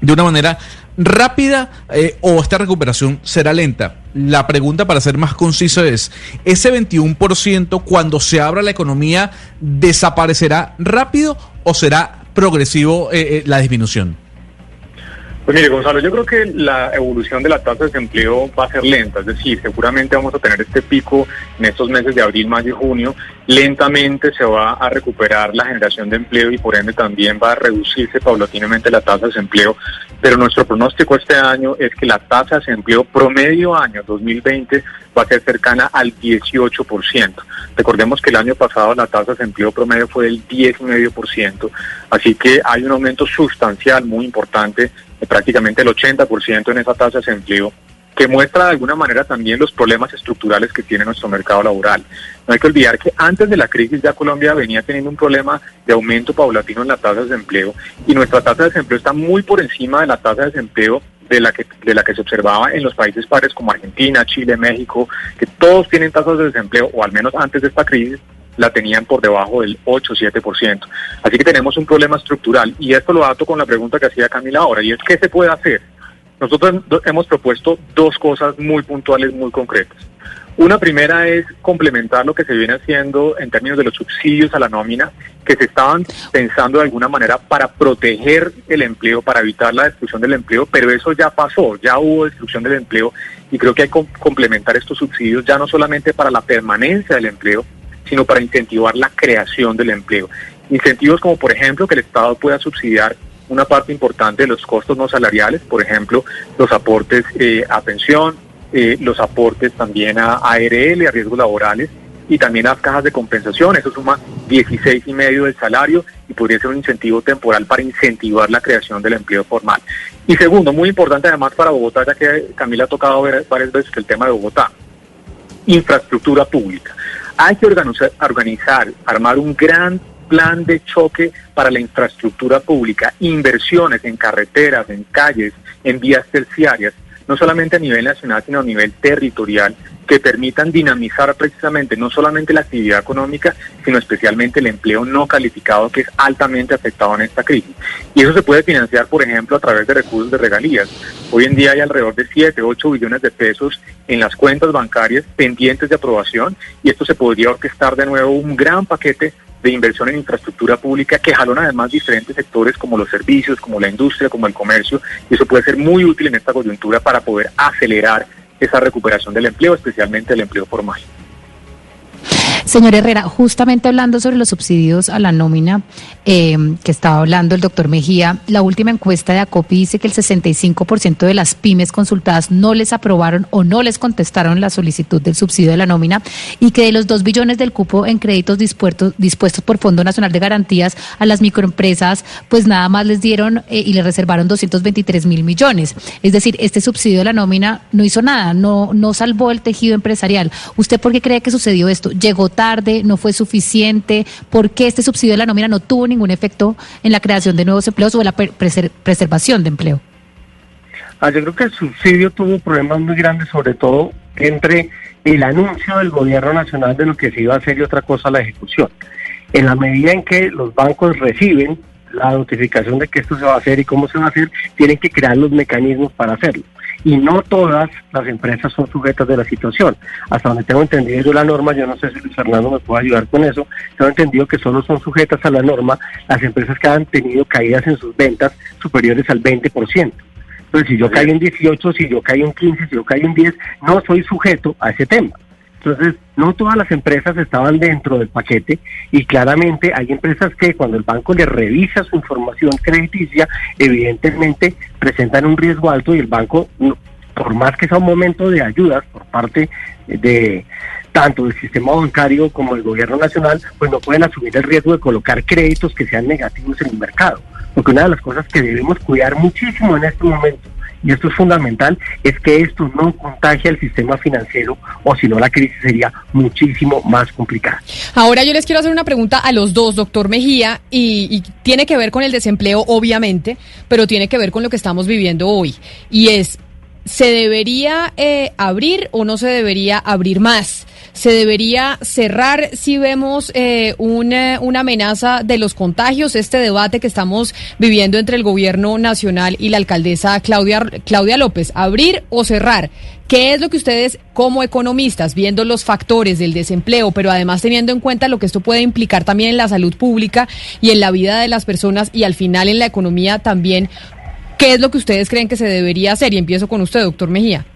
de una manera rápida eh, o esta recuperación será lenta? La pregunta para ser más conciso es, ¿ese 21% cuando se abra la economía desaparecerá rápido o será progresivo eh, eh, la disminución? Pues mire, Gonzalo, yo creo que la evolución de la tasa de desempleo va a ser lenta, es decir, seguramente vamos a tener este pico en estos meses de abril, mayo y junio. Lentamente se va a recuperar la generación de empleo y por ende también va a reducirse paulatinamente la tasa de desempleo. Pero nuestro pronóstico este año es que la tasa de desempleo promedio año 2020 va a ser cercana al 18%. Recordemos que el año pasado la tasa de desempleo promedio fue del 10,5%, así que hay un aumento sustancial muy importante prácticamente el 80% en esa tasa de desempleo, que muestra de alguna manera también los problemas estructurales que tiene nuestro mercado laboral. No hay que olvidar que antes de la crisis ya Colombia venía teniendo un problema de aumento paulatino en la tasa de desempleo y nuestra tasa de desempleo está muy por encima de la tasa de desempleo de la que de la que se observaba en los países pares como Argentina, Chile, México, que todos tienen tasas de desempleo o al menos antes de esta crisis la tenían por debajo del 8 o 7%. Así que tenemos un problema estructural y esto lo ato con la pregunta que hacía Camila ahora y es ¿qué se puede hacer? Nosotros hemos propuesto dos cosas muy puntuales, muy concretas. Una primera es complementar lo que se viene haciendo en términos de los subsidios a la nómina, que se estaban pensando de alguna manera para proteger el empleo, para evitar la destrucción del empleo, pero eso ya pasó, ya hubo destrucción del empleo y creo que hay que complementar estos subsidios ya no solamente para la permanencia del empleo, sino para incentivar la creación del empleo. Incentivos como, por ejemplo, que el Estado pueda subsidiar una parte importante de los costos no salariales, por ejemplo, los aportes eh, a pensión, eh, los aportes también a ARL, a riesgos laborales, y también a cajas de compensación. Eso suma 16 y medio del salario y podría ser un incentivo temporal para incentivar la creación del empleo formal. Y segundo, muy importante además para Bogotá, ya que Camila ha tocado varias veces el tema de Bogotá, infraestructura pública. Hay que organizar, armar un gran plan de choque para la infraestructura pública, inversiones en carreteras, en calles, en vías terciarias, no solamente a nivel nacional, sino a nivel territorial, que permitan dinamizar precisamente no solamente la actividad económica, sino especialmente el empleo no calificado que es altamente afectado en esta crisis. Y eso se puede financiar, por ejemplo, a través de recursos de regalías. Hoy en día hay alrededor de 7, 8 billones de pesos en las cuentas bancarias pendientes de aprobación y esto se podría orquestar de nuevo un gran paquete de inversión en infraestructura pública que jalona además diferentes sectores como los servicios, como la industria, como el comercio, y eso puede ser muy útil en esta coyuntura para poder acelerar esa recuperación del empleo, especialmente el empleo formal. Señor Herrera, justamente hablando sobre los subsidios a la nómina eh, que estaba hablando el doctor Mejía, la última encuesta de ACOPI dice que el 65% de las pymes consultadas no les aprobaron o no les contestaron la solicitud del subsidio de la nómina y que de los 2 billones del cupo en créditos dispuestos, dispuestos por Fondo Nacional de Garantías a las microempresas, pues nada más les dieron eh, y les reservaron 223 mil millones. Es decir, este subsidio de la nómina no hizo nada, no, no salvó el tejido empresarial. ¿Usted por qué cree que sucedió esto? ¿Llegó no fue suficiente, por qué este subsidio de la nómina no tuvo ningún efecto en la creación de nuevos empleos o en la preservación de empleo. Ah, yo creo que el subsidio tuvo problemas muy grandes, sobre todo entre el anuncio del gobierno nacional de lo que se iba a hacer y otra cosa la ejecución. En la medida en que los bancos reciben la notificación de que esto se va a hacer y cómo se va a hacer, tienen que crear los mecanismos para hacerlo y no todas las empresas son sujetas de la situación. Hasta donde tengo entendido yo la norma, yo no sé si Luis Fernando me puede ayudar con eso, tengo entendido que solo son sujetas a la norma las empresas que han tenido caídas en sus ventas superiores al 20%. Entonces, si yo caigo en 18, si yo caigo en 15, si yo caigo en 10, no soy sujeto a ese tema. Entonces, no todas las empresas estaban dentro del paquete y claramente hay empresas que cuando el banco le revisa su información crediticia, evidentemente presentan un riesgo alto y el banco, por más que sea un momento de ayudas por parte de tanto del sistema bancario como del gobierno nacional, pues no pueden asumir el riesgo de colocar créditos que sean negativos en el mercado. Porque una de las cosas que debemos cuidar muchísimo en este momento y esto es fundamental, es que esto no contagie al sistema financiero o si no la crisis sería muchísimo más complicada. Ahora yo les quiero hacer una pregunta a los dos, doctor Mejía, y, y tiene que ver con el desempleo, obviamente, pero tiene que ver con lo que estamos viviendo hoy. Y es, ¿se debería eh, abrir o no se debería abrir más? ¿Se debería cerrar si vemos eh, una, una amenaza de los contagios? Este debate que estamos viviendo entre el gobierno nacional y la alcaldesa Claudia, Claudia López, abrir o cerrar. ¿Qué es lo que ustedes como economistas, viendo los factores del desempleo, pero además teniendo en cuenta lo que esto puede implicar también en la salud pública y en la vida de las personas y al final en la economía también, qué es lo que ustedes creen que se debería hacer? Y empiezo con usted, doctor Mejía.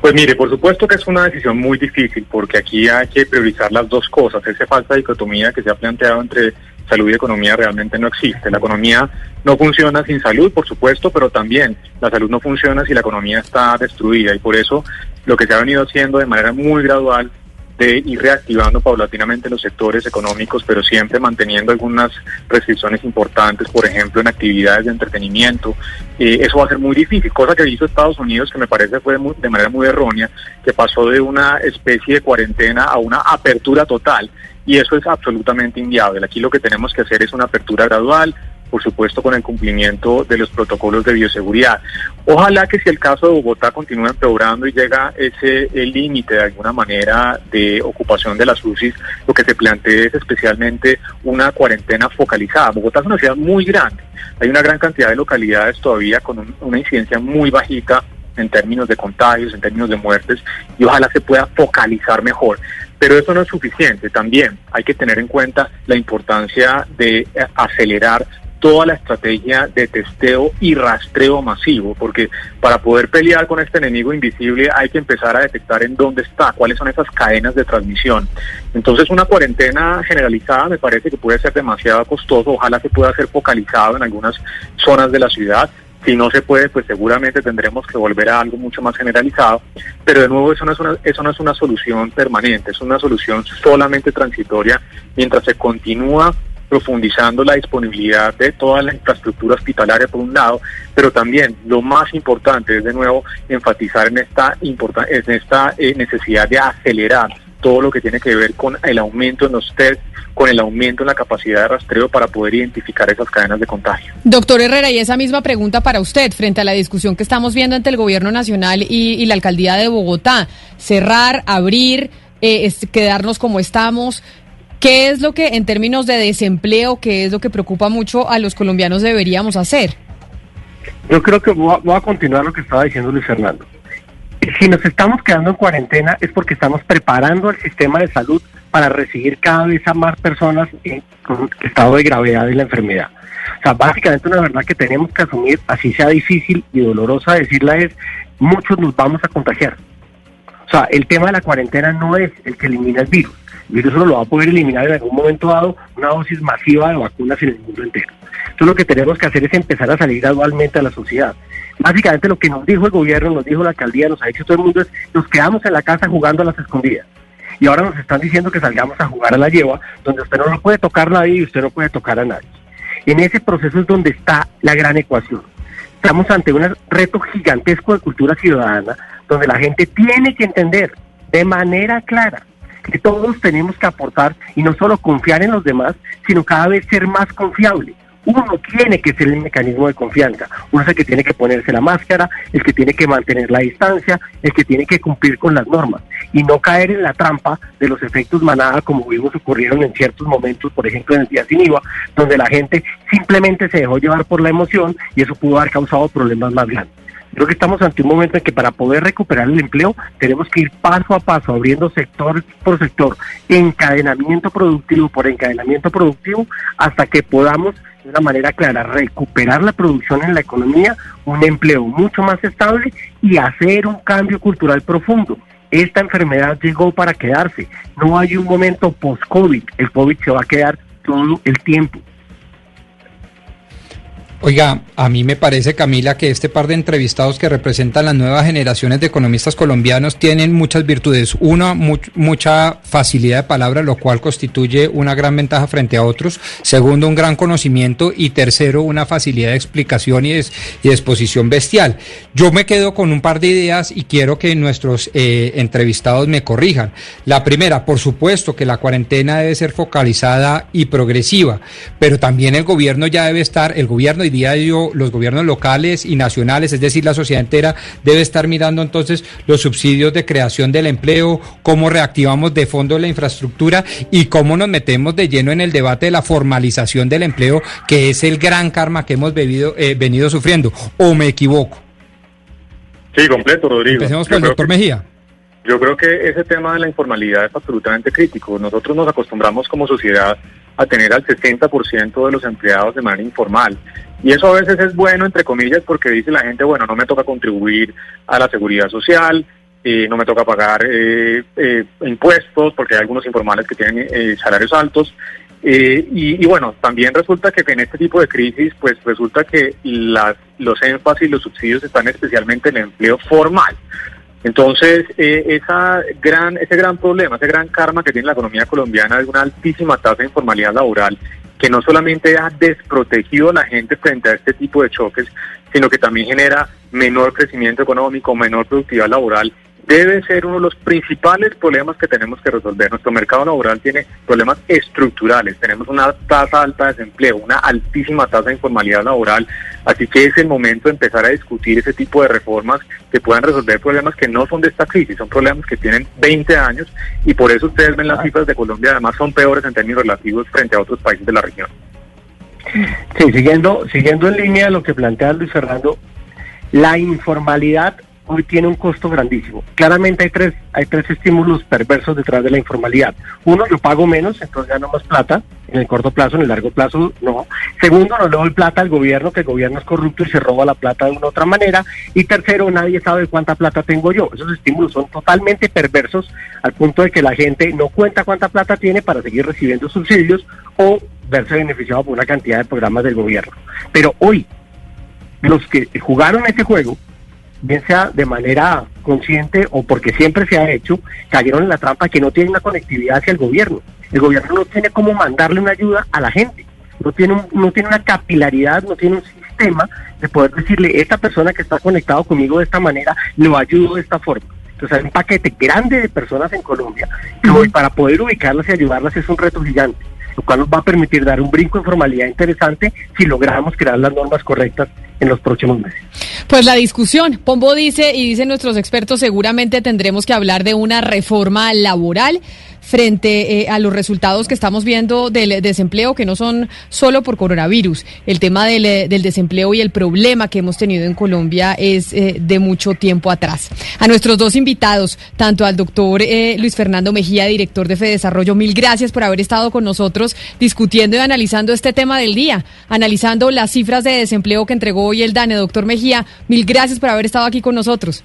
Pues mire, por supuesto que es una decisión muy difícil porque aquí hay que priorizar las dos cosas. Esa falsa dicotomía que se ha planteado entre salud y economía realmente no existe. La economía no funciona sin salud, por supuesto, pero también la salud no funciona si la economía está destruida y por eso lo que se ha venido haciendo de manera muy gradual de ir reactivando paulatinamente los sectores económicos, pero siempre manteniendo algunas restricciones importantes, por ejemplo, en actividades de entretenimiento. Eh, eso va a ser muy difícil, cosa que hizo Estados Unidos, que me parece fue de manera muy errónea, que pasó de una especie de cuarentena a una apertura total y eso es absolutamente inviable. Aquí lo que tenemos que hacer es una apertura gradual, por supuesto con el cumplimiento de los protocolos de bioseguridad. Ojalá que si el caso de Bogotá continúa empeorando y llega ese límite de alguna manera de ocupación de las UCI, lo que se plantea es especialmente una cuarentena focalizada. Bogotá es una ciudad muy grande, hay una gran cantidad de localidades todavía con una incidencia muy bajita en términos de contagios, en términos de muertes, y ojalá se pueda focalizar mejor. Pero eso no es suficiente. También hay que tener en cuenta la importancia de eh, acelerar toda la estrategia de testeo y rastreo masivo, porque para poder pelear con este enemigo invisible hay que empezar a detectar en dónde está, cuáles son esas cadenas de transmisión. Entonces una cuarentena generalizada me parece que puede ser demasiado costoso, ojalá se pueda ser focalizado en algunas zonas de la ciudad, si no se puede, pues seguramente tendremos que volver a algo mucho más generalizado. Pero de nuevo, eso no es una, eso no es una solución permanente, es una solución solamente transitoria mientras se continúa profundizando la disponibilidad de toda la infraestructura hospitalaria por un lado, pero también lo más importante es de nuevo enfatizar en esta, en esta eh, necesidad de acelerar todo lo que tiene que ver con el aumento en los test, con el aumento en la capacidad de rastreo para poder identificar esas cadenas de contagio. Doctor Herrera, y esa misma pregunta para usted, frente a la discusión que estamos viendo entre el Gobierno Nacional y, la Alcaldía de Bogotá, cerrar, abrir, eh, quedarnos como estamos. ¿Qué es lo que, en términos de desempleo, qué es lo que preocupa mucho a los colombianos deberíamos hacer? Yo creo que voy a continuar lo que estaba diciendo Luis Fernando si nos estamos quedando en cuarentena es porque estamos preparando el sistema de salud para recibir cada vez a más personas en, con estado de gravedad de la enfermedad. O sea, básicamente una verdad que tenemos que asumir, así sea difícil y dolorosa decirla, es muchos nos vamos a contagiar. O sea, el tema de la cuarentena no es el que elimina el virus. El virus solo lo va a poder eliminar en algún momento dado una dosis masiva de vacunas en el mundo entero. Entonces lo que tenemos que hacer es empezar a salir gradualmente a la sociedad. Básicamente lo que nos dijo el gobierno, nos dijo la alcaldía, nos ha dicho todo el mundo es nos quedamos en la casa jugando a las escondidas. Y ahora nos están diciendo que salgamos a jugar a la lleva, donde usted no lo puede tocar nadie y usted no puede tocar a nadie. En ese proceso es donde está la gran ecuación. Estamos ante un reto gigantesco de cultura ciudadana, donde la gente tiene que entender de manera clara que todos tenemos que aportar y no solo confiar en los demás, sino cada vez ser más confiable uno tiene que ser el mecanismo de confianza. Uno es el que tiene que ponerse la máscara, el que tiene que mantener la distancia, el que tiene que cumplir con las normas y no caer en la trampa de los efectos manada como vimos ocurrieron en ciertos momentos, por ejemplo en el día sin IVA, donde la gente simplemente se dejó llevar por la emoción y eso pudo haber causado problemas más grandes. Creo que estamos ante un momento en que para poder recuperar el empleo tenemos que ir paso a paso, abriendo sector por sector, encadenamiento productivo por encadenamiento productivo, hasta que podamos de una manera clara recuperar la producción en la economía, un empleo mucho más estable y hacer un cambio cultural profundo. Esta enfermedad llegó para quedarse. No hay un momento post-COVID. El COVID se va a quedar todo el tiempo. Oiga, a mí me parece, Camila, que este par de entrevistados que representan las nuevas generaciones de economistas colombianos tienen muchas virtudes. Una, mucha facilidad de palabra, lo cual constituye una gran ventaja frente a otros. Segundo, un gran conocimiento. Y tercero, una facilidad de explicación y, de exposición bestial. Yo me quedo con un par de ideas y quiero que nuestros eh, entrevistados me corrijan. La primera, por supuesto que la cuarentena debe ser focalizada y progresiva, pero también el gobierno ya debe estar, el gobierno hoy día los gobiernos locales y nacionales, es decir, la sociedad entera, debe estar mirando entonces los subsidios de creación del empleo, cómo reactivamos de fondo la infraestructura y cómo nos metemos de lleno en el debate de la formalización del empleo, que es el gran karma que hemos bebido, eh, venido sufriendo. ¿O me equivoco? Sí, completo, Rodrigo. Empecemos con el doctor Mejía. Yo creo que ese tema de la informalidad es absolutamente crítico. Nosotros nos acostumbramos como sociedad a tener al 60% de los empleados de manera informal. Y eso a veces es bueno, entre comillas, porque dice la gente, bueno, no me toca contribuir a la seguridad social, eh, no me toca pagar eh, eh, impuestos, porque hay algunos informales que tienen eh, salarios altos. Eh, y, y, bueno, también resulta que en este tipo de crisis, pues resulta que las, los énfasis, los subsidios están especialmente en el empleo formal. Entonces, eh, esa gran, ese gran problema, ese gran karma que tiene la economía colombiana es una altísima tasa de informalidad laboral que no solamente ha desprotegido a la gente frente a este tipo de choques, sino que también genera menor crecimiento económico, menor productividad laboral debe ser uno de los principales problemas que tenemos que resolver. Nuestro mercado laboral tiene problemas estructurales, tenemos una tasa alta de desempleo, una altísima tasa de informalidad laboral, así que es el momento de empezar a discutir ese tipo de reformas que puedan resolver problemas que no son de esta crisis, son problemas que tienen 20 años y por eso ustedes ven las cifras de Colombia, además son peores en términos relativos frente a otros países de la región. Sí, siguiendo, siguiendo en línea de lo que plantea Luis Fernando, la informalidad hoy tiene un costo grandísimo. Claramente hay tres, hay tres estímulos perversos detrás de la informalidad. Uno, yo pago menos, entonces gano más plata, en el corto plazo, en el largo plazo no. Segundo, no le doy plata al gobierno, que el gobierno es corrupto y se roba la plata de una u otra manera. Y tercero, nadie sabe cuánta plata tengo yo. Esos estímulos son totalmente perversos al punto de que la gente no cuenta cuánta plata tiene para seguir recibiendo subsidios o verse beneficiado por una cantidad de programas del gobierno. Pero hoy, los que jugaron ese juego, bien sea de manera consciente o porque siempre se ha hecho, cayeron en la trampa que no tienen una conectividad hacia el gobierno. El gobierno no tiene cómo mandarle una ayuda a la gente, no tiene, un, no tiene una capilaridad, no tiene un sistema de poder decirle, esta persona que está conectado conmigo de esta manera, lo ayudo de esta forma. Entonces hay un paquete grande de personas en Colombia que hoy para poder ubicarlas y ayudarlas es un reto gigante lo cual nos va a permitir dar un brinco de formalidad interesante si logramos crear las normas correctas en los próximos meses. Pues la discusión, Pombo dice y dicen nuestros expertos, seguramente tendremos que hablar de una reforma laboral frente eh, a los resultados que estamos viendo del desempleo, que no son solo por coronavirus. El tema del, eh, desempleo y el problema que hemos tenido en Colombia es eh, de mucho tiempo atrás. A nuestros dos invitados, tanto al doctor eh, Luis Fernando Mejía, director de Fedesarrollo, mil gracias por haber estado con nosotros discutiendo y analizando este tema del día, analizando las cifras de desempleo que entregó hoy el DANE. Doctor Mejía, mil gracias por haber estado aquí con nosotros.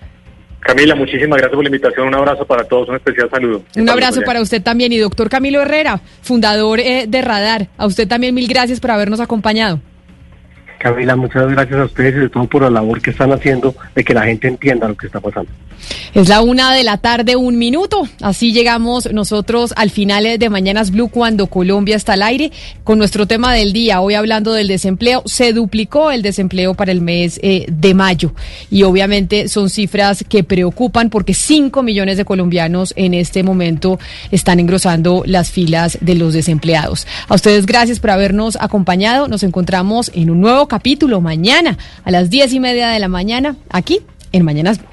Camila, muchísimas gracias por la invitación. Un abrazo para todos, un especial saludo. Un abrazo para usted también. Y doctor Camilo Herrera, fundador eh, de Radar, a usted también mil gracias por habernos acompañado. Camila, muchas gracias a ustedes y de todo por la labor que están haciendo de que la gente entienda lo que está pasando. Es la una de la tarde, un minuto. Así llegamos nosotros al final de Mañanas Blue cuando Colombia está al aire con nuestro tema del día. Hoy hablando del desempleo, se duplicó el desempleo para el mes eh, de mayo y obviamente son cifras que preocupan porque 5 millones de colombianos en este momento están engrosando las filas de los desempleados. A ustedes gracias por habernos acompañado. Nos encontramos en un nuevo capítulo mañana a las diez y media de la mañana aquí en Mañanas Blue.